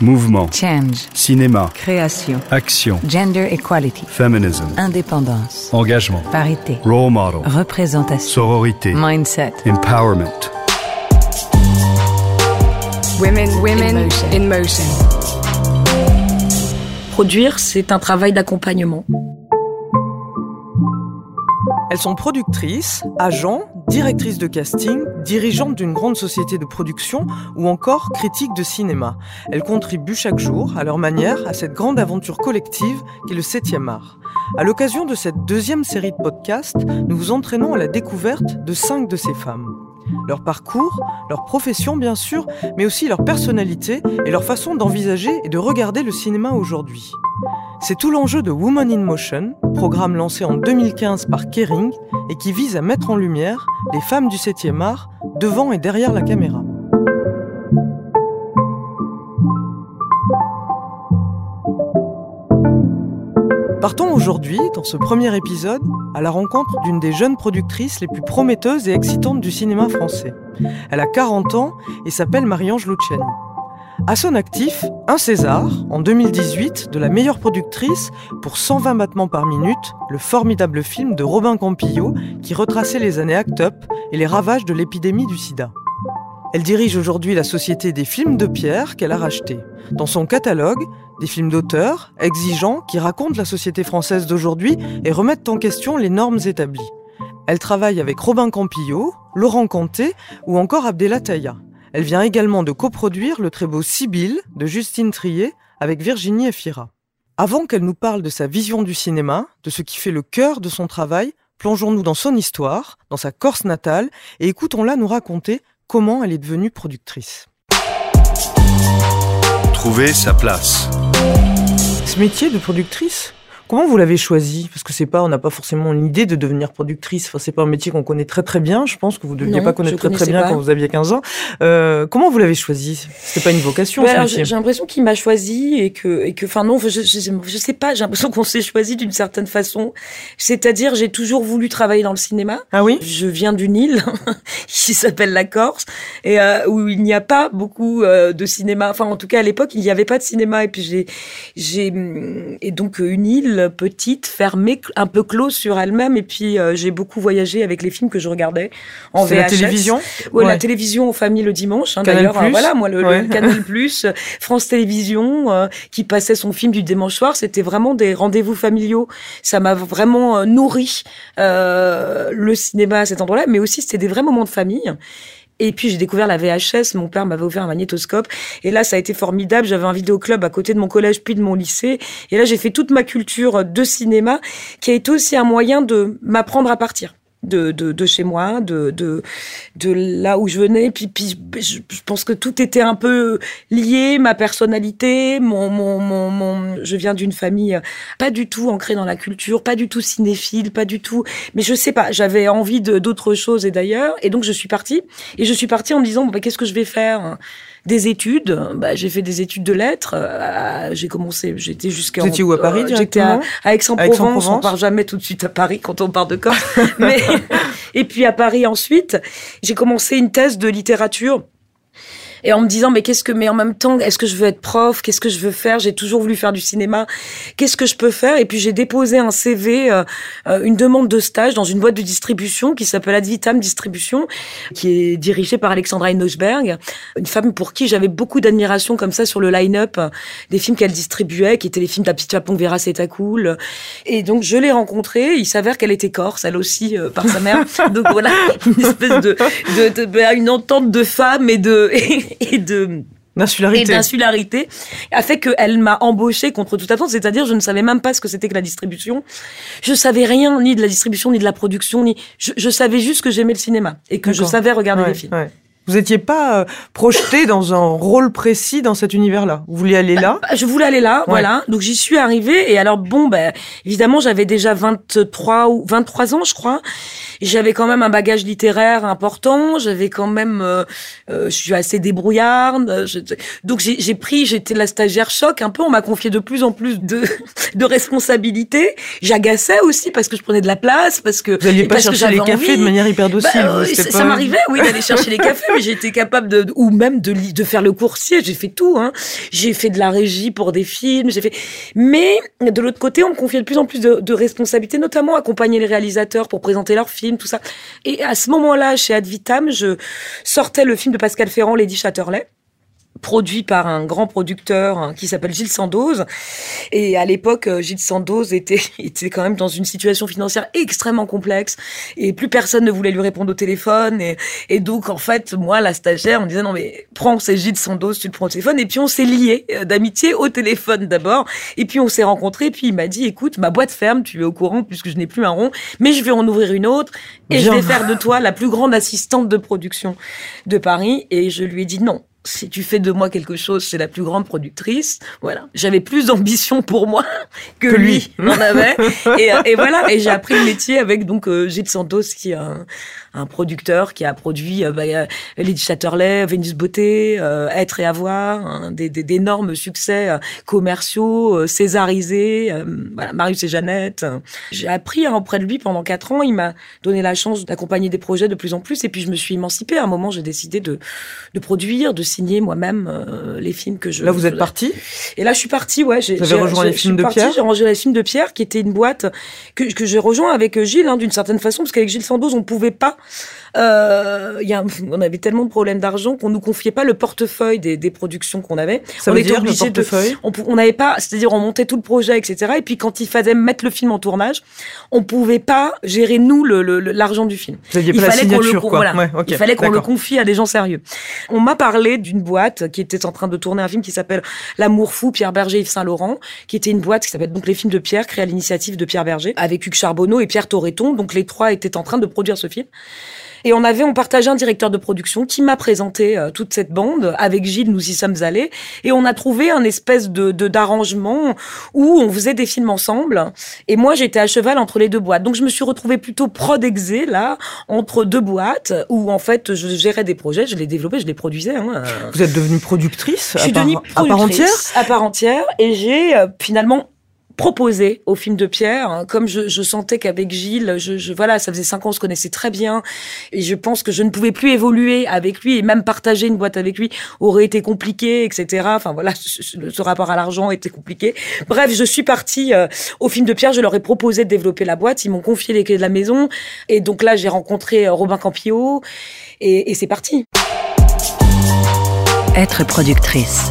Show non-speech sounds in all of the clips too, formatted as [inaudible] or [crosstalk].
Mouvement. Change. Cinéma. Création. Action. Gender equality. Feminism. Indépendance. Engagement. Parité. Role model. Représentation. Sororité. Mindset. Empowerment. Women, women in motion. Produire, c'est un travail d'accompagnement. Elles sont productrices, agents, directrices de casting, dirigeantes d'une grande société de production ou encore critiques de cinéma. Elles contribuent chaque jour, à leur manière, à cette grande aventure collective qu'est le 7e art. À l'occasion de cette deuxième série de podcasts, nous vous entraînons à la découverte de cinq de ces femmes. Leur parcours, leur profession bien sûr, mais aussi leur personnalité et leur façon d'envisager et de regarder le cinéma aujourd'hui. C'est tout l'enjeu de Woman in Motion, programme lancé en 2015 par Kering et qui vise à mettre en lumière les femmes du 7e art devant et derrière la caméra. Partons aujourd'hui, dans ce premier épisode, à la rencontre d'une des jeunes productrices les plus prometteuses et excitantes du cinéma français. Elle a 40 ans et s'appelle Marie-Ange Luciani. À son actif, un César, en 2018, de la meilleure productrice pour 120 battements par minute, le formidable film de Robin Campillo qui retraçait les années Act Up et les ravages de l'épidémie du sida. Elle dirige aujourd'hui la société des films de pierre qu'elle a racheté. Dans son catalogue, des films d'auteurs, exigeants, qui racontent la société française d'aujourd'hui et remettent en question les normes établies. Elle travaille avec Robin Campillo, Laurent Conté ou encore Abdella Taya. Elle vient également de coproduire le très beau Sibylle de Justine Trier avec Virginie Efira. Avant qu'elle nous parle de sa vision du cinéma, de ce qui fait le cœur de son travail, plongeons-nous dans son histoire, dans sa Corse natale, et écoutons-la nous raconter comment elle est devenue productrice. Trouver sa place. Ce métier de productrice, Comment vous l'avez choisi? Parce que c'est pas, on n'a pas forcément une idée de devenir productrice. Enfin, c'est pas un métier qu'on connaît très très bien. Je pense que vous ne deviez Non, pas connaître très très bien pas. quand vous aviez 15 ans. Euh, comment vous l'avez choisi? C'était pas une vocation j'ai l'impression qu'il m'a choisi et que, et que, enfin non, je, je, je sais pas. J'ai l'impression qu'on s'est choisi d'une certaine façon. C'est-à-dire, j'ai toujours voulu travailler dans le cinéma. Ah oui? Je viens d'une île [laughs] qui s'appelle la Corse et euh, où il n'y a pas beaucoup euh, de cinéma. Enfin, en tout cas, à l'époque, il n'y avait pas de cinéma. Et puis j'ai, j'ai, hum, et donc une île petite, fermée, un peu close sur elle-même. Et puis euh, j'ai beaucoup voyagé avec les films que je regardais en la télévision Ouais, Ouais. la télévision aux familles le dimanche. Hein, Canal+. D'ailleurs, euh, voilà, moi, le, le Ouais. Canal [laughs] Plus, France Télévisions, euh, qui passait son film du dimanche soir, c'était vraiment des rendez-vous familiaux. Ça m'a vraiment euh, nourri euh, le cinéma à cet endroit-là, mais aussi c'était des vrais moments de famille. Et puis j'ai découvert la VHS, mon père m'avait offert un magnétoscope. Et là ça a été formidable, j'avais un vidéoclub à côté de mon collège puis de mon lycée. Et là j'ai fait toute ma culture de cinéma qui a été aussi un moyen de m'apprendre à partir de, de, de chez moi, de, de, de là où je venais. Puis, puis je, pense que tout était un peu lié, ma personnalité, mon, mon, mon, mon je viens d'une famille pas du tout ancrée dans la culture, pas du tout cinéphile, pas du tout. Mais je sais pas, j'avais envie de d'autres choses et d'ailleurs, et donc je suis partie. Et je suis partie en me disant, bah, qu'est-ce que je vais faire? Des études, bah, j'ai fait des études de lettres. euh, j'ai commencé, j'étais jusqu'à. Étiez où, à Paris, J'étais à, directement à Aix-en-Provence. Aix-en-Provence. On part jamais tout de suite à Paris quand on part de Corse. [laughs] Mais et puis à Paris ensuite, j'ai commencé une thèse de littérature. Et en me disant, mais qu'est-ce que, mais en même temps, est-ce que je veux être prof? Qu'est-ce que je veux faire? J'ai toujours voulu faire du cinéma. Qu'est-ce que je peux faire? Et puis j'ai déposé un CV, euh, euh, une demande de stage dans une boîte de distribution qui s'appelle Advitam Distribution, qui est dirigée par Alexandra Nosberg, une femme pour qui j'avais beaucoup d'admiration comme ça sur le line-up euh, des films qu'elle distribuait, qui étaient les films d'Apiti Japon Vera C'est cool. Et donc je l'ai rencontrée. Il s'avère qu'elle était corse, elle aussi, euh, par sa mère. [laughs] donc voilà, une espèce de, de, de- ben, une entente de femmes et de et [laughs] de et D'insularité. a fait qu'elle m'a embauchée contre toute attente, c'est-à-dire je ne savais même pas ce que c'était que la distribution. Je savais rien ni de la distribution ni de la production, ni je, je savais juste que j'aimais le cinéma et que je savais regarder Ouais, des films. ouais. Vous n'étiez pas euh, projeté dans un rôle précis dans cet univers-là? Vous vouliez aller là? Bah, Je voulais aller là, voilà. Donc j'y suis arrivée et alors bon, ben évidemment j'avais déjà 23 ou 23 ans, je crois. J'avais quand même un bagage littéraire important. J'avais quand même, euh, euh, je suis assez débrouillarde. euh, je- donc j'ai pris, j'étais la stagiaire choc un peu. On m'a confié de plus en plus de [laughs] de responsabilités. J'agaçais aussi parce que je prenais de la place, parce que Vous n'alliez pas parce que chercher les cafés envie. de manière hyper docile. Bah, vous, euh, c'était ça pas- ça m'arrivait, oui, d'aller chercher les [laughs] cafés, j'étais capable de, ou même de, de faire le coursier. J'ai fait tout. Hein. J'ai fait de la régie pour des films. J'ai fait. Mais de l'autre côté, on me confiait de plus en plus de, de responsabilités, notamment accompagner les réalisateurs pour présenter leurs films, tout ça. Et à ce moment-là, chez Advitam, je sortais le film de Pascal Ferrand, Lady Chatterley produit par un grand producteur hein, qui s'appelle Gilles Sandoz. Et à l'époque, euh, Gilles Sandoz était, [laughs] était quand même dans une situation financière extrêmement complexe et plus personne ne voulait lui répondre au téléphone. Et, et donc, en fait, moi, la stagiaire, on disait non mais prends, c'est Gilles Sandoz, tu le prends au téléphone. Et puis on s'est liés euh, d'amitié au téléphone d'abord. Et puis on s'est rencontrés. Et puis il m'a dit, écoute, ma boîte ferme, tu es au courant puisque je n'ai plus un rond, mais je vais en ouvrir une autre et je vais faire de toi la plus grande assistante de production de Paris. Et je lui ai dit non si tu fais de moi quelque chose, c'est la plus grande productrice. Voilà. J'avais plus d'ambition pour moi [laughs] que, lui m'en avait. et, et, voilà. Et j'ai appris le métier avec donc euh, Gilles Santos, qui un, un producteur qui a produit euh, bah, Lady Chatterley, Vénus Beauté, euh, Être et Avoir, hein, des, d'énormes succès euh, commerciaux, euh, césarisés. voilà, Marius et Jeannette. J'ai appris hein, auprès de lui pendant quatre ans. Il m'a donné la chance d'accompagner des projets de plus en plus. Et puis je me suis émancipée. À un moment, j'ai décidé de, de produire, de signer moi-même euh, les films que je. Là, vous êtes partie Et là, je suis partie. Ouais, j'ai. Vous avez rejoint les films de Pierre? J'ai rejoint les films de Pierre, qui était une boîte que, que j'ai rejoint avec Gilles, hein, d'une certaine façon, parce qu'avec Gilles Sandoz, on pouvait pas euh, y a, on avait tellement de problèmes d'argent qu'on nous confiait pas le portefeuille des, des productions qu'on avait. Ça on veut était dire portefeuille de, on n'avait pas, c'est-à-dire on montait tout le projet, etc. Et puis quand il fallait mettre le film en tournage, on pouvait pas gérer nous l'argent le, du film. il fallait qu'on le, voilà, ouais, il fallait qu'on le confie à des gens sérieux. On m'a parlé d'une boîte qui était en train de tourner un film qui s'appelle L'amour fou, Pierre Berger, Yves Saint Laurent, qui était une boîte qui s'appelle donc les films de Pierre, créée à l'initiative de Pierre Berger, avec Hugues Charbonneau et Pierre Torreton. Donc les trois étaient en train de produire ce film. Et on avait, on partageait un directeur de production qui m'a présenté euh, toute cette bande. Avec Gilles, nous y sommes allés et on a trouvé un espèce de d'arrangement où on faisait des films ensemble. Et moi, j'étais à cheval entre les deux boîtes. Donc je me suis retrouvée plutôt prod exé là entre deux boîtes où en fait je gérais des projets, je les développais, je les produisais. Hein. Vous êtes devenue productrice, je suis devenue à part entière, à part entière, et j'ai euh, finalement proposé au film de Pierre. Hein, comme je, sentais qu'avec Gilles, je, voilà, ça faisait cinq ans, on se connaissait très bien, et je pense que je ne pouvais plus évoluer avec lui et même partager une boîte avec lui aurait été compliqué, etc. Enfin voilà, ce, rapport à l'argent était compliqué. Bref, je suis partie euh, au film de Pierre. Je leur ai proposé de développer la boîte. Ils m'ont confié les clés de la maison, et donc là, j'ai rencontré euh, Robin Campillo, et c'est parti. Être productrice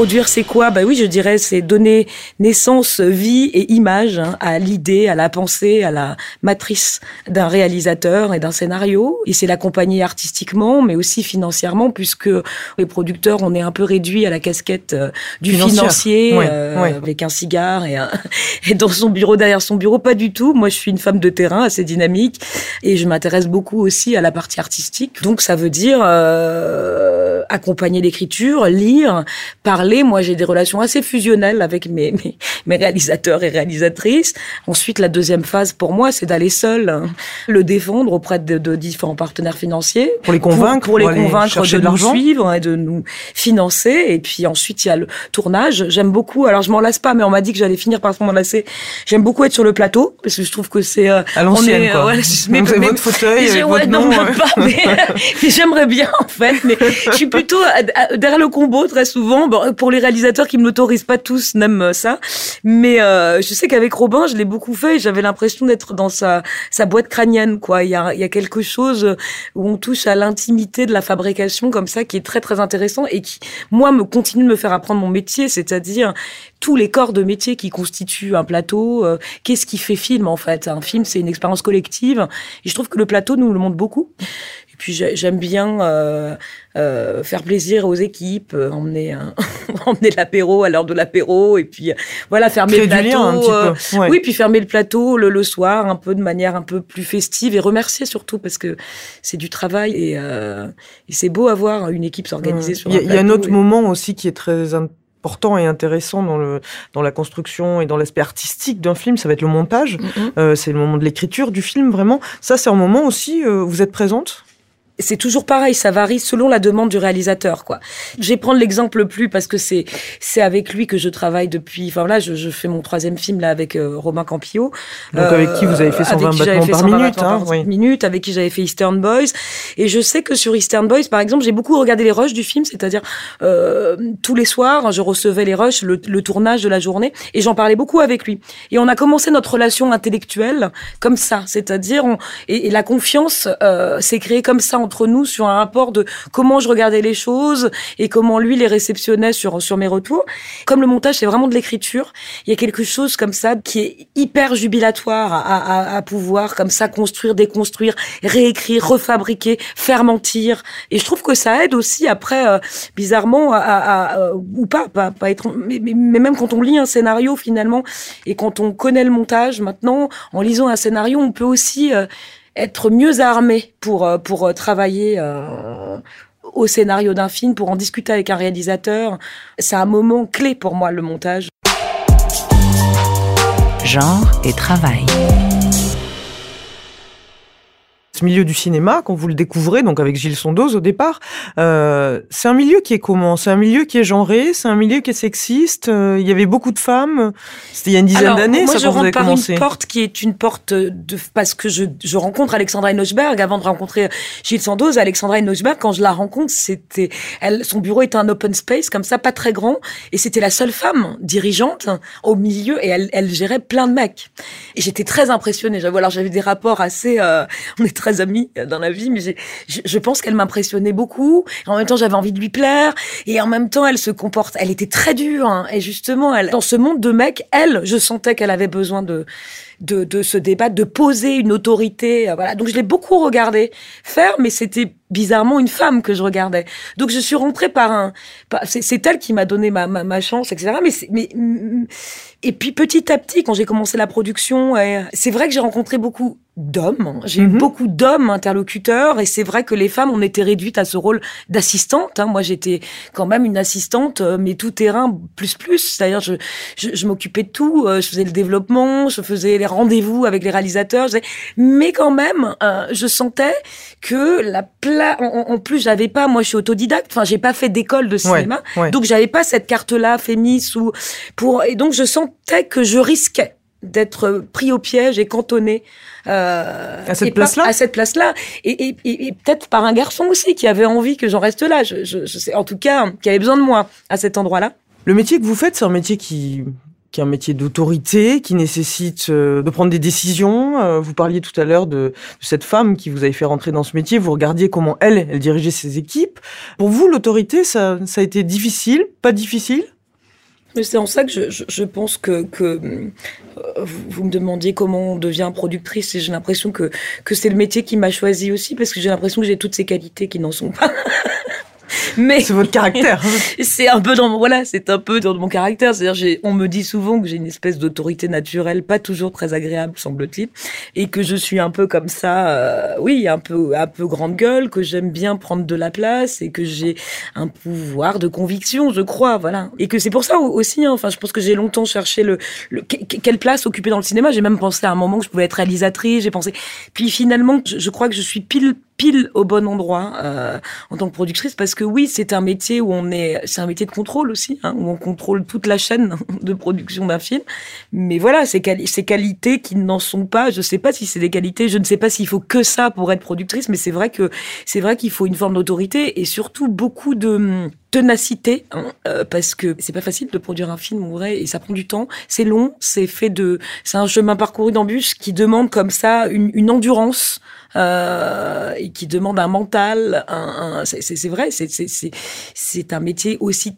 produire, c'est quoi? Bah oui, je dirais, c'est donner naissance, vie et image hein, à l'idée, à la pensée, à la matrice d'un réalisateur et d'un scénario. Et c'est l'accompagner artistiquement, mais aussi financièrement, puisque les producteurs, on est un peu réduit à la casquette euh, du financier, euh, avec un cigare et, [laughs] et dans son bureau, derrière son bureau, pas du tout. Moi, je suis une femme de terrain assez dynamique et je m'intéresse beaucoup aussi à la partie artistique. Donc, ça veut dire euh, accompagner l'écriture, lire, parler moi, j'ai des relations assez fusionnelles avec [laughs] mes, mes, réalisateurs et réalisatrices. Ensuite, la deuxième phase pour moi, c'est d'aller seul hein, le défendre auprès de, différents partenaires financiers. Pour les convaincre, pour, les convaincre de, nous suivre et de nous financer. Et puis ensuite, il y a le tournage. J'aime beaucoup. Alors, je m'en lasse pas, mais on m'a dit que j'allais finir par m'en lasser. J'aime beaucoup être sur le plateau parce que je trouve que c'est euh, à l'ancienne. quoi. Ouais, mais, avez votre fauteuil avec votre nom. Non, pas, [laughs] mais, j'aimerais bien en fait. Mais je suis plutôt derrière le combo très souvent. Bon, pour les réalisateurs qui me l'autorisent pas tous n'aiment ça, mais euh, je sais qu'avec Robin, je l'ai beaucoup fait et j'avais l'impression d'être dans sa boîte crânienne quoi. Il y a il y a quelque chose où on touche à l'intimité de la fabrication comme ça qui est très très intéressant et qui moi me continue de me faire apprendre mon métier, c'est-à-dire tous les corps de métier qui constituent un plateau. Euh, qu'est-ce qui fait film en fait Un film, c'est une expérience collective. Et je trouve que le plateau nous le montre beaucoup. Puis j'aime bien euh, euh, faire plaisir aux équipes, euh, emmener un, [laughs] emmener l'apéro à l'heure de l'apéro et puis euh, voilà fermer le plateau. Euh, Oui, puis fermer le plateau le, le, soir un peu de manière un peu plus festive et remercier surtout parce que c'est du travail et, et c'est beau avoir une équipe s'organiser sur. Il y, a un autre moment aussi qui est très important et intéressant dans le dans la construction et dans l'aspect artistique d'un film, ça va être le montage. Mm-hmm. euh, c'est le moment de l'écriture du film vraiment. Ça, c'est un moment aussi. vous êtes présente? C'est toujours pareil, ça varie selon la demande du réalisateur, quoi. Je vais prendre l'exemple le plus parce que c'est c'est avec lui que je travaille depuis. Enfin là, je, je fais mon troisième film là avec euh, Romain Campillo. Donc avec qui vous avez fait 120 avec qui j'avais battements par 120 minute, hein, oui. minute, avec qui j'avais fait Eastern Boys. Et je sais que sur Eastern Boys, par exemple, j'ai beaucoup regardé les rushs du film, c'est-à-dire euh, tous les soirs, je recevais les rushs, le, le tournage de la journée, et j'en parlais beaucoup avec lui. Et on a commencé notre relation intellectuelle comme ça, c'est-à-dire on, et, et la confiance euh, s'est créée comme ça entre nous sur un rapport de comment je regardais les choses et comment lui les réceptionnait sur sur mes retours. Comme le montage, c'est vraiment de l'écriture, il y a quelque chose comme ça qui est hyper jubilatoire à, pouvoir comme ça construire, déconstruire, réécrire, refabriquer, faire mentir. Et je trouve que ça aide aussi après, euh, bizarrement, à, à- ou pas, pas, être, mais même quand on lit un scénario finalement et quand on connaît le montage maintenant, en lisant un scénario, on peut aussi euh, être mieux armé pour euh, euh, travailler. euh, au scénario d'un film, pour en discuter avec un réalisateur. C'est un moment clé pour moi, le montage. Genre et travail. Ce milieu du cinéma, quand vous le découvrez, donc avec Gilles Sondoz au départ, euh, c'est un milieu qui est comment C'est un milieu qui est genré, c'est un milieu qui est sexiste. euh, il y avait beaucoup de femmes. C'était il y a une dizaine d'années, moi, ça je quand vous rentre avez par commencé. une porte qui est une porte de parce que je, je rencontre Alexandra Enochberg avant de rencontrer Gilles Sandoz. Alexandra Enochberg, quand je la rencontre, c'était elle, son bureau était un open space comme ça, pas très grand, et c'était la seule femme dirigeante au milieu, et elle, elle gérait plein de mecs. Et j'étais très impressionnée. J'avais alors j'avais des rapports assez, euh, on est très amis dans la vie, mais je, pense qu'elle m'impressionnait beaucoup. En même temps, j'avais envie de lui plaire, et en même temps, elle se comporte, elle était très dure, hein. et justement, elle, dans ce monde de mecs, elle, je sentais qu'elle avait besoin de de, de se débattre, de poser une autorité. euh, Voilà. Donc je l'ai beaucoup regardé faire, mais c'était bizarrement une femme que je regardais. Donc je suis rentrée par un. c'est, elle qui m'a donné ma, ma, ma chance, etc. Mais, mais mm, et puis petit à petit, quand j'ai commencé la production, c'est vrai que j'ai rencontré beaucoup d'hommes. J'ai Mhm. eu beaucoup d'hommes interlocuteurs, et c'est vrai que les femmes, on était réduites à ce rôle d'assistante. hein. Moi, j'étais quand même une assistante, euh, mais tout terrain plus plus. C'est-à-dire, je, je, je m'occupais de tout. euh, Je faisais le développement, je faisais les rendez-vous avec les réalisateurs. Mais quand même, euh, je sentais que la pla... en, en- plus, j'avais pas. Moi, je suis autodidacte. Enfin, j'ai pas fait d'école de cinéma, ouais. donc j'avais pas cette carte-là, Fémis ou pour. Et donc, je sentais que je risquais d'être pris au piège et cantonné euh, À cette place-là à cette place-là et, et, et, et peut-être par un garçon aussi qui avait envie que j'en reste là je, je, je sais en tout cas qui avait besoin de moi à cet endroit-là Le métier que vous faites, c'est un métier qui qui est un métier d'autorité, qui nécessite euh, de prendre des décisions. Euh, vous parliez tout à l'heure de, cette femme qui vous avait fait rentrer dans ce métier. Vous regardiez comment elle, dirigeait ses équipes. Pour vous, l'autorité, ça, a été difficile, pas difficile? C'est en ça que je, pense que, euh, vous, me demandiez comment on devient productrice et j'ai l'impression que c'est le métier qui m'a choisi aussi parce que j'ai l'impression que j'ai toutes ces qualités qui n'en sont pas. [laughs] Mais C'est votre caractère. [laughs] c'est un peu dans mon, voilà, c'est un peu dans mon caractère. C'est-à-dire, on me dit souvent que j'ai une espèce d'autorité naturelle, pas toujours très agréable, semble-t-il, et que je suis un peu comme ça, euh, oui, un peu, un peu grande gueule, que j'aime bien prendre de la place et que j'ai un pouvoir de conviction, je crois, voilà. Et que c'est pour ça aussi, hein, enfin, je pense que j'ai longtemps cherché le, le que- que- quelle place occuper dans le cinéma. J'ai même pensé à un moment que je pouvais être réalisatrice. J'ai pensé, puis finalement, je, je crois que je suis pile pile au bon endroit euh, en tant que productrice parce que oui c'est un métier où on est c'est un métier de contrôle aussi hein, où on contrôle toute la chaîne [laughs] de production d'un film. Mais voilà ces, ces qualités qui n'en sont pas je sais pas si c'est des qualités je ne sais pas s'il faut que ça pour être productrice mais c'est vrai que c'est vrai qu'il faut une forme d'autorité et surtout beaucoup de ténacité hein, euh, parce que c'est pas facile de produire un film en vrai et ça prend du temps c'est long c'est fait de c'est un chemin parcouru d'embûches qui demande comme ça une, une endurance euh, et qui demande un mental. Un, un- c'est- vrai, c'est- c'est un métier aussi.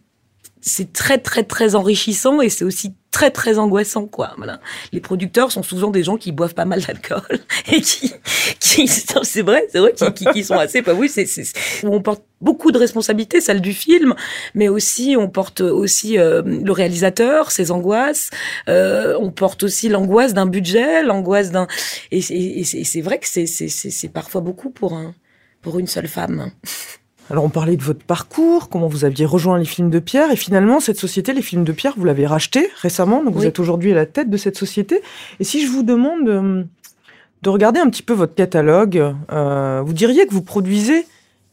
C'est très très très enrichissant et c'est aussi très très angoissant quoi. Voilà. Les producteurs sont souvent des gens qui boivent pas mal d'alcool [laughs] et qui qui c'est vrai c'est vrai qui, qui, qui sont assez pas oui c'est on porte beaucoup de responsabilités celle du film mais aussi on porte aussi euh, le réalisateur ses angoisses euh, on porte aussi l'angoisse d'un budget l'angoisse d'un et c'est- et et c'est vrai que c'est c'est parfois beaucoup pour un pour une seule femme Alors on parlait de votre parcours, comment vous aviez rejoint les films de Pierre, et finalement cette société, les films de Pierre, vous l'avez racheté récemment, donc vous êtes aujourd'hui à la tête de cette société. Et si je vous demande euh, de regarder un petit peu votre catalogue, euh, vous diriez que vous produisez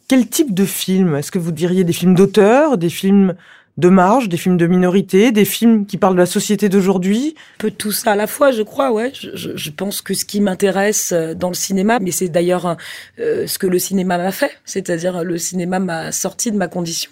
quel type de films? Est-ce que vous diriez des films d'auteur, des films de marge, des films de minorité, des films qui parlent de la société d'aujourd'hui peu tout ça à la fois, je crois, ouais. Je, pense que ce qui m'intéresse euh, dans le cinéma, mais c'est d'ailleurs euh, ce que le cinéma m'a fait, c'est-à-dire le cinéma m'a sorti de ma condition.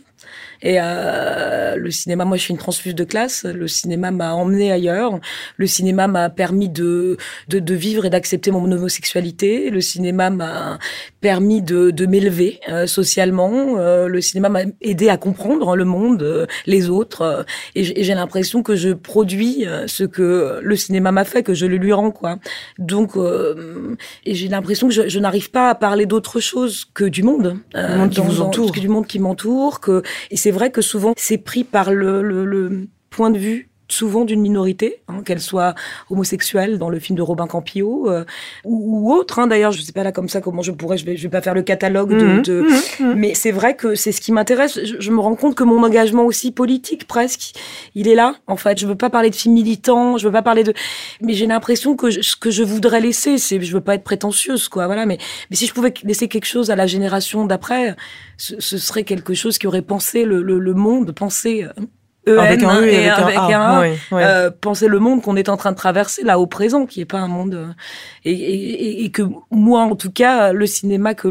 Et euh, le cinéma, moi, je suis une transfuse de classe. Le cinéma m'a emmené ailleurs. Le cinéma m'a permis de, de, de vivre et d'accepter mon homosexualité. Le cinéma m'a permis de, de m'élever euh, socialement. Euh, le cinéma m'a aidé à comprendre le monde, euh, les autres. et j'ai l'impression que je produis euh, ce que le cinéma m'a fait, que je le lui rends, quoi. Donc, euh, et j'ai l'impression que je, je n'arrive pas à parler d'autre chose que du monde, euh, monde qui vous entoure. que du monde qui m'entoure. Que et c'est vrai que souvent c'est pris par le, le, le point de vue souvent d'une minorité, hein, qu'elle soit homosexuelle dans le film de Robin Campillo euh, ou, ou autre. Hein, D'ailleurs, je sais pas là comme ça comment je pourrais. Je vais, je vais pas faire le catalogue de. Mhm, de- mhm, mhm. mais c'est vrai que c'est ce qui m'intéresse. Je, je me rends compte que mon engagement aussi politique, presque, il est là. En fait, je veux pas parler de films militants, je veux pas parler de. Mais j'ai l'impression que je- ce que je voudrais laisser, c'est, je veux pas être prétentieuse, quoi. Voilà. Mais, mais si je pouvais laisser quelque chose à la génération d'après, ce, ce serait quelque chose qui aurait pensé le, le, le monde, pensé. EN, Avec un E et avec un A. Euh, penser le monde qu'on est en train de traverser là au présent, qui est pas un monde euh, et, et, et- que moi en tout cas le cinéma que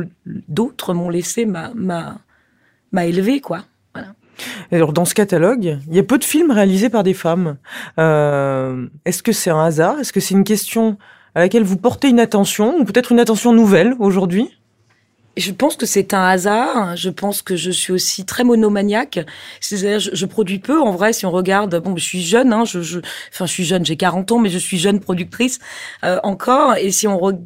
d'autres m'ont laissé m'a élevé quoi. Alors dans ce catalogue, il y a peu de films réalisés par des femmes. Euh, Est-ce que c'est un hasard? Est-ce que c'est une question à laquelle vous portez une attention ou peut-être une attention nouvelle aujourd'hui? Je pense que c'est un hasard. Je pense que je suis aussi très monomaniaque. C'est-à-dire, je, produis peu. En vrai, si on regarde, bon, je suis jeune. Hein, je, je, enfin, je suis jeune. J'ai 40 ans, mais je suis jeune productrice euh, encore. Et si on, re-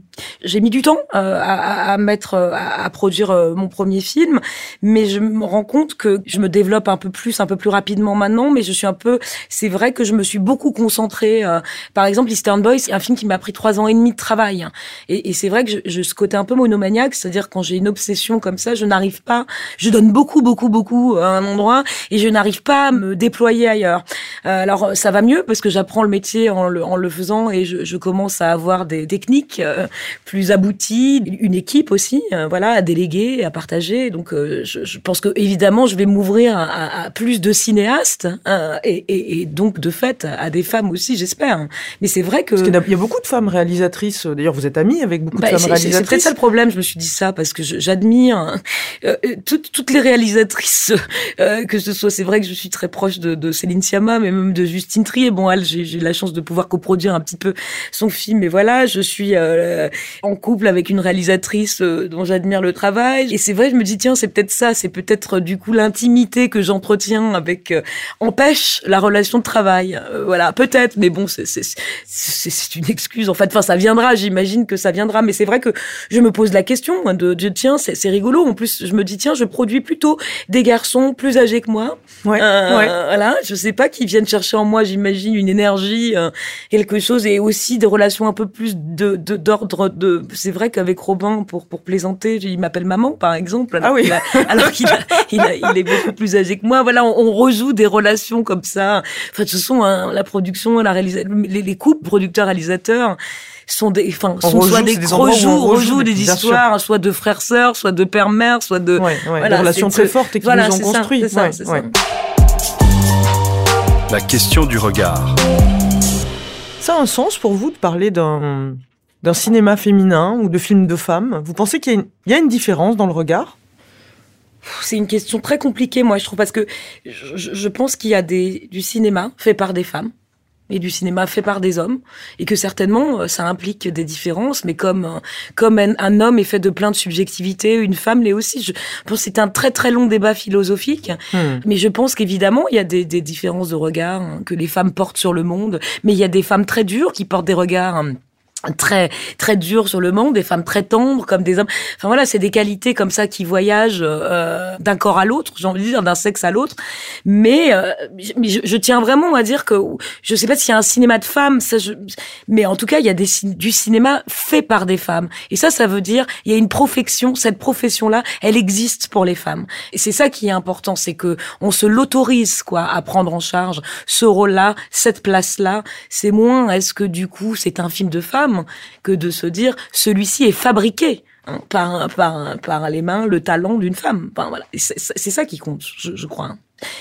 j'ai mis du temps euh, à, à- mettre, à, à produire euh, mon premier film, mais je me rends compte que je me développe un peu plus, un peu plus rapidement maintenant. Mais je suis un peu. C'est vrai que je me suis beaucoup concentrée. euh, par exemple, Eastern Boy, c'est un film qui m'a pris trois ans et demi de travail. Et, et c'est vrai que je, je ce côté un peu monomaniaque, c'est-à-dire quand j'ai une obsession comme ça, je n'arrive pas, je donne beaucoup, beaucoup, beaucoup à un endroit et je n'arrive pas à me déployer ailleurs. Euh, alors ça va mieux parce que j'apprends le métier en le, en le faisant et je, je commence à avoir des techniques euh, plus abouties, une équipe aussi, euh, voilà, à déléguer, à partager. Donc euh, je, je pense que évidemment je vais m'ouvrir à, plus de cinéastes euh, et, et, et donc de fait à des femmes aussi, j'espère. Mais c'est vrai que Parce qu'il y a- il y a beaucoup de femmes réalisatrices. D'ailleurs, vous êtes amie avec beaucoup de bah, femmes c'est- c'est peut-être réalisatrices. ça le problème. Je me suis dit ça parce que j'admire euh, euh, toutes, toutes les réalisatrices, euh, que ce soit. C'est vrai que je suis très proche de, Céline Sciamma, mais même de Justine Trier. Bon, elle, j'ai la chance de pouvoir coproduire un petit peu son film. Et voilà, je suis en couple avec une réalisatrice dont j'admire le travail. Et c'est vrai, je me dis tiens, c'est peut-être ça. C'est peut-être du coup l'intimité que j'entretiens avec empêche la relation de travail. Voilà, peut-être. Mais bon, c'est une excuse. En fait, enfin, ça viendra. J'imagine que ça viendra. Mais c'est vrai que je me pose la question hein, de tiens, c'est rigolo. En plus, je me dis tiens, je produis plutôt des garçons plus âgés que moi. Ouais, Euh, ouais. Voilà, je sais pas qui viennent chercher en moi. J'imagine une énergie, euh, quelque chose, et aussi des relations un peu plus de d'ordre de. C'est vrai qu'avec Robin, pour pour plaisanter, il m'appelle maman, par exemple. Alors Ah oui. a- alors qu'il [laughs] il, il est beaucoup plus âgé que moi. Voilà, on, on rejoue des relations comme ça. Enfin, ce sont hein, la production, la réalisa- les, les couples producteurs-réalisateurs sont des, enfin, On sont soit des, des rejoue, histoires, soit de frères sœurs, soit de père mère, soit de. Ouais, ouais, Voilà, des relations très fortes et qui voilà, nous ont construit. ça, Ouais, ça. La question du regard. Ça a un sens pour vous de parler d'un d'un cinéma féminin ou de films de femmes? Vous pensez qu'il y, a une- il y a une différence dans le regard? C'est une question très compliquée, moi, je trouve, parce que je, je- je pense qu'il y a des, du cinéma fait par des femmes et du cinéma fait par des hommes, et que certainement, euh, ça implique des différences, mais comme, euh, comme un, un homme est fait de plein de subjectivités, une femme l'est aussi. Je pense que c'est un très très long débat philosophique, Hmm. mais je pense qu'évidemment, il y a des, des différences de regard hein, que les femmes portent sur le monde, mais il y a des femmes très dures qui portent des regards hein, très très durs sur le monde, des femmes très tendres comme des hommes. Enfin voilà, c'est des qualités comme ça qui voyagent euh, d'un corps à l'autre, j'ai envie de dire d'un sexe à l'autre. Mais, euh, mais je, je tiens vraiment à dire que je sais pas s'il y a un cinéma de femmes, ça, je- mais en tout cas il y a des, du cinéma fait par des femmes. Et ça, ça veut dire il y a une profession. Cette profession-là, elle existe pour les femmes. Et c'est ça qui est important, c'est que on se l'autorise quoi à prendre en charge ce rôle-là, cette place-là. C'est moins est-ce que du coup c'est un film de femme que de se dire celui-ci est fabriqué hein, par, par, par les mains, le talent d'une femme. Enfin, voilà. C'est ça qui compte, je, je crois.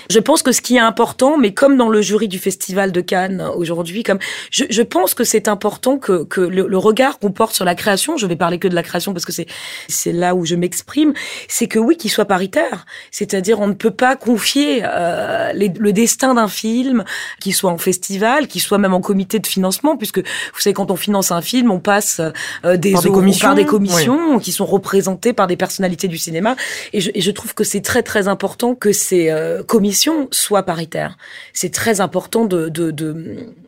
Je pense que ce qui est important, mais comme dans le jury du Festival de Cannes aujourd'hui, comme je, je, pense que c'est important que, que le, le regard qu'on porte sur la création, je vais parler que de la création parce que c'est c'est là où je m'exprime, c'est que oui, qu'il soit paritaire. C'est-à-dire, on ne peut pas confier euh, les, le destin d'un film, qui soit en festival, qui soit même en comité de financement, puisque vous savez, quand on finance un film, on passe euh, des, par des commissions, par des commissions oui. qui sont représentées par des personnalités du cinéma, et je, et je trouve que c'est très très important que ces euh, commission soit paritaire. C'est très important de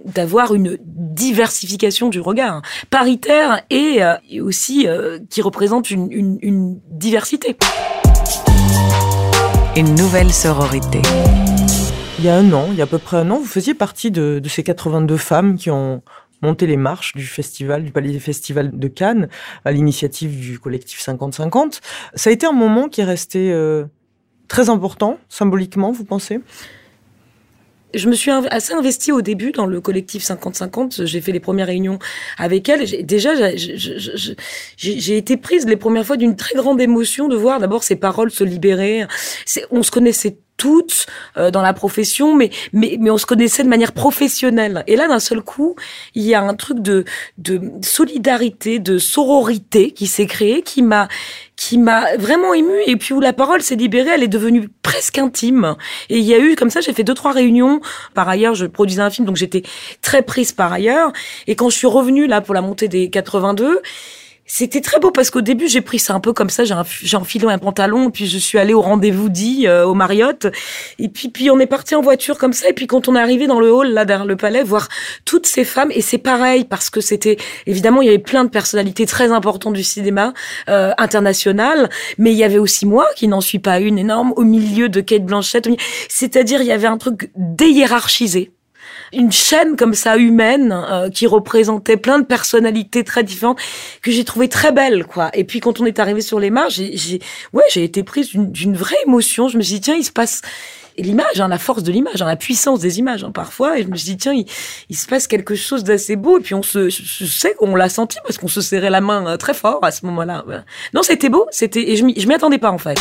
d'avoir de, de, une diversification du regard, paritaire et, euh, et aussi euh, qui représente une, une, une diversité. Une nouvelle sororité. Il y a un an, il y a à peu près un an, vous faisiez partie de, de ces 82 femmes qui ont monté les marches du festival, du Palais des Festivals de Cannes, à l'initiative du collectif 50-50. Ça a été un moment qui est resté euh, très important, symboliquement, vous pensez? Je me suis assez investie au début dans le collectif 50-50. J'ai fait les premières réunions avec elle. Déjà, j'ai été prise les premières fois d'une très grande émotion de voir d'abord ses paroles se libérer. On se connaissait toutes euh, dans la profession, mais, mais, mais on se connaissait de manière professionnelle. Et là, d'un seul coup, il y a un truc de, de solidarité, de sororité qui s'est créé, qui m'a qui m'a vraiment ému et puis où la parole s'est libérée, elle est devenue presque intime. Et il y a eu comme ça, j'ai fait deux trois réunions. Par ailleurs, je produisais un film, donc j'étais très prise par ailleurs. Et quand je suis revenue là pour la montée des 82, c'était très beau parce qu'au début j'ai pris ça un peu comme ça, j'ai enfilé un pantalon, puis je suis allée au rendez-vous dit euh, au Marriott, et puis puis on est parti en voiture comme ça, et puis quand on est arrivé dans le hall là derrière le palais, voir toutes ces femmes, et c'est pareil parce que c'était évidemment il y avait plein de personnalités très importantes du cinéma euh, international, mais il y avait aussi moi qui n'en suis pas une énorme au milieu de Kate Blanchett, c'est-à-dire il y avait un truc déhiérarchisé une chaîne comme ça humaine euh, qui représentait plein de personnalités très différentes que j'ai trouvé très belle quoi. Et puis quand on est arrivé sur les marges, j'ai ouais, j'ai été prise d'une vraie émotion, je me suis dit tiens, il se passe l'image, hein, la force de l'image, hein, la puissance des images hein, parfois. Et je me suis dit, tiens, il, il se passe quelque chose d'assez beau. Et puis on se, je sais qu'on l'a senti parce qu'on se serrait la main euh, très fort à ce moment-là. Non, c'était beau, c'était et je m'y attendais pas en fait.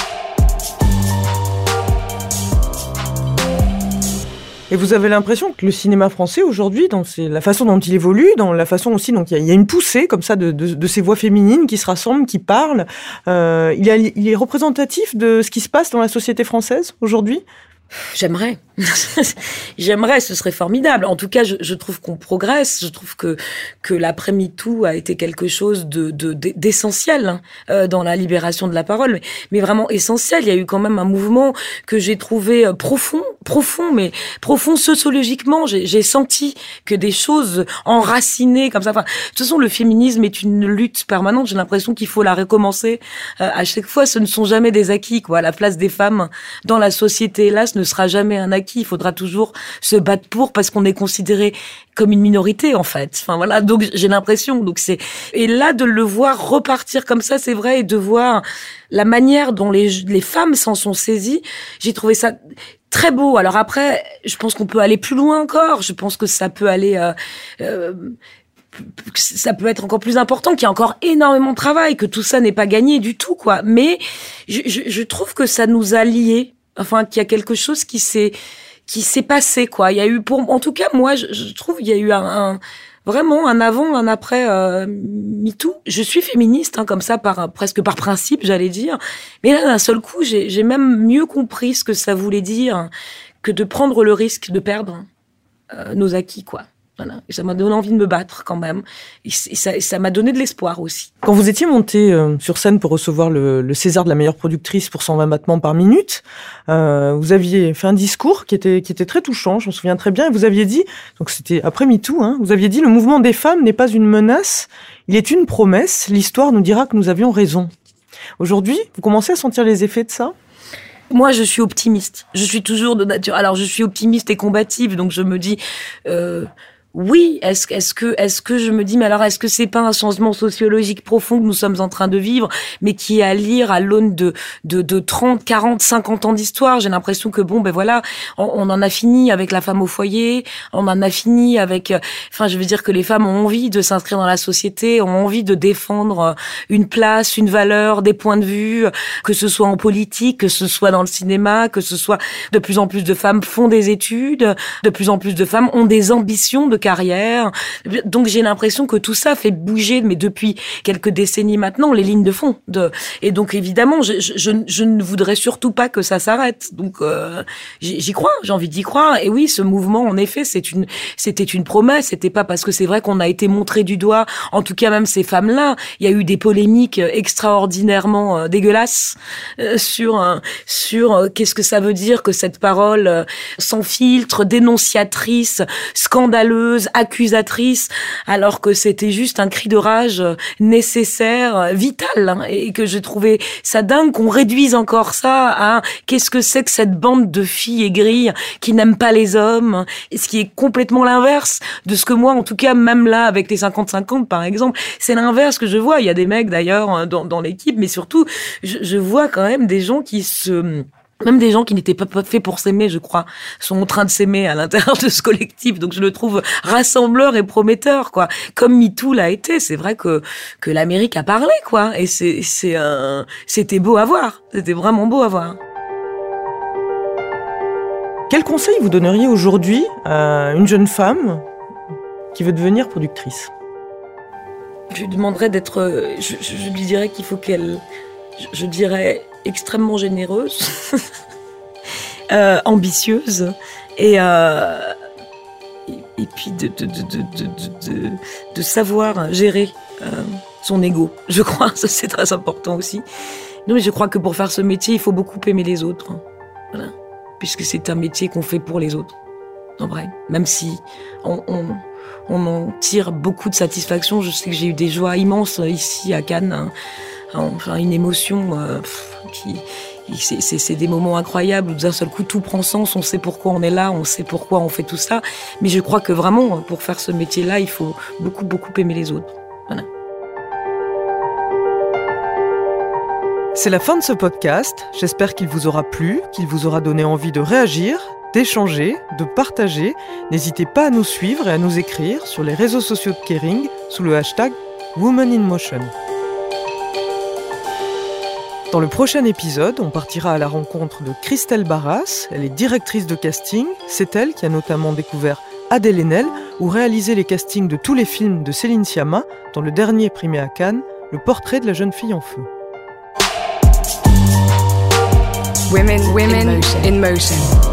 Et vous avez l'impression que le cinéma français aujourd'hui, dans la façon dont il évolue, dans la façon aussi, donc il y, a une poussée comme ça de, ces voix féminines qui se rassemblent, qui parlent. Euh, il est représentatif de ce qui se passe dans la société française aujourd'hui? J'aimerais. [laughs] J'aimerais, ce serait formidable. En tout cas, je, je trouve qu'on progresse. Je trouve que que l'après MeToo a été quelque chose de d'essentiel de, hein, euh, dans la libération de la parole, mais, mais, vraiment essentiel. Il y a eu quand même un mouvement que j'ai trouvé euh, profond, profond, mais profond sociologiquement. J'ai senti que des choses enracinées comme ça. Enfin, de toute façon, le féminisme est une lutte permanente. J'ai l'impression qu'il faut la recommencer euh, à chaque fois. Ce ne sont jamais des acquis. Quoi, la place des femmes dans la société, hélas, ne sera jamais un acquis. Il faudra toujours se battre pour parce qu'on est considéré comme une minorité en fait. Enfin voilà, donc j'ai l'impression. Donc c'est et là de le voir repartir comme ça, c'est vrai, et de voir la manière dont les les femmes s'en sont saisies, j'ai trouvé ça très beau. Alors après, je pense qu'on peut aller plus loin encore. Je pense que ça peut aller. Euh, euh, ça peut être encore plus important, qu'il y a encore énormément de travail, que tout ça n'est pas gagné du tout, quoi. Mais je, je, je trouve que ça nous a liés enfin qu'il y a quelque chose qui s'est qui s'est passé quoi. Il y a eu pour en tout cas moi je, je trouve il y a eu un, un, vraiment un avant un après euh, MeToo. Je suis féministe hein, comme ça par presque par principe j'allais dire, mais là d'un seul coup j'ai même mieux compris ce que ça voulait dire que de prendre le risque de perdre euh, nos acquis quoi. Voilà. Et ça m'a donné envie de me battre quand même. Et, ça m'a donné de l'espoir aussi. Quand vous étiez montée euh, sur scène pour recevoir le, le, César de la meilleure productrice pour 120 battements par minute, euh, vous aviez fait un discours qui était, qui était très touchant, je me souviens très bien, et vous aviez dit, donc c'était après MeToo, hein, vous aviez dit, le mouvement des femmes n'est pas une menace, il est une promesse, l'histoire nous dira que nous avions raison. Aujourd'hui, vous commencez à sentir les effets de ça? Moi, je suis optimiste. Je suis toujours de nature. Alors, je suis optimiste et combative, donc je me dis, euh, oui, est-ce est-ce que est-ce que je me dis mais alors est-ce que c'est pas un changement sociologique profond que nous sommes en train de vivre mais qui est à lire à l'aune de, de de 30, 40, 50 ans d'histoire, j'ai l'impression que bon ben voilà, on, on, en a fini avec la femme au foyer, on en a fini avec enfin je veux dire que les femmes ont envie de s'inscrire dans la société, ont envie de défendre une place, une valeur, des points de vue, que ce soit en politique, que ce soit dans le cinéma, que ce soit de plus en plus de femmes font des études, de plus en plus de femmes ont des ambitions de carrière. Donc j'ai l'impression que tout ça fait bouger, mais depuis quelques décennies maintenant, les lignes de fond. De... Et donc évidemment, je, je, je ne voudrais surtout pas que ça s'arrête. Donc euh, j'y crois, j'ai envie d'y croire. Et oui, ce mouvement, en effet, c'est une, c'était une promesse. C'était pas parce que c'est vrai qu'on a été montré du doigt. En tout cas, même ces femmes-là, il y a eu des polémiques extraordinairement euh, dégueulasses euh, sur sur qu'est-ce que ça veut dire que cette parole sans filtre, dénonciatrice, scandaleuse accusatrice, alors que c'était juste un cri de rage nécessaire, vital, hein, et que je trouvais ça dingue qu'on réduise encore ça à qu'est-ce que c'est que cette bande de filles aigries qui n'aiment pas les hommes, ce qui est complètement l'inverse de ce que moi, en tout cas, même là, avec les 50-50 par exemple, c'est l'inverse que je vois. Il y a des mecs d'ailleurs dans, dans l'équipe, mais surtout, je vois quand même des gens qui se même des gens qui n'étaient pas faits pour s'aimer, je crois, sont en train de s'aimer à l'intérieur de ce collectif. Donc je le trouve rassembleur et prometteur, quoi. Comme MeToo l'a été. C'est vrai que que l'Amérique a parlé, quoi. Et c'est c'est un c'était beau à voir. C'était vraiment beau à voir. Quel conseil vous donneriez aujourd'hui à une jeune femme qui veut devenir productrice? Je lui demanderais d'être. Je, je, lui dirais qu'il faut qu'elle. je dirais extrêmement généreuse, [laughs] euh, ambitieuse et, euh, et, puis de, de, de, de savoir gérer euh, son ego. Je crois, [laughs] ça c'est très important aussi. Non, mais je crois que pour faire ce métier, il faut beaucoup aimer les autres. Voilà. Puisque c'est un métier qu'on fait pour les autres. En vrai. Même si on, on, en tire beaucoup de satisfaction. Je sais que j'ai eu des joies immenses ici à Cannes. Hein enfin une émotion c'est des moments incroyables où d'un seul coup tout prend sens, on sait pourquoi on est là, on sait pourquoi on fait tout ça. Mais je crois que vraiment, pour faire ce métier-là, il faut beaucoup, beaucoup aimer les autres. Voilà. C'est la fin de ce podcast. J'espère qu'il vous aura plu, qu'il vous aura donné envie de réagir, d'échanger, de partager. N'hésitez pas à nous suivre et à nous écrire sur les réseaux sociaux de Kering sous le hashtag Woman in Motion. Dans le prochain épisode, on partira à la rencontre de Christelle Barras. Elle est directrice de casting. C'est elle qui a notamment découvert Adèle Haenel ou réalisé les castings de tous les films de Céline Sciamma, dans le dernier primé à Cannes, Le portrait de la jeune fille en feu. Women, women In motion.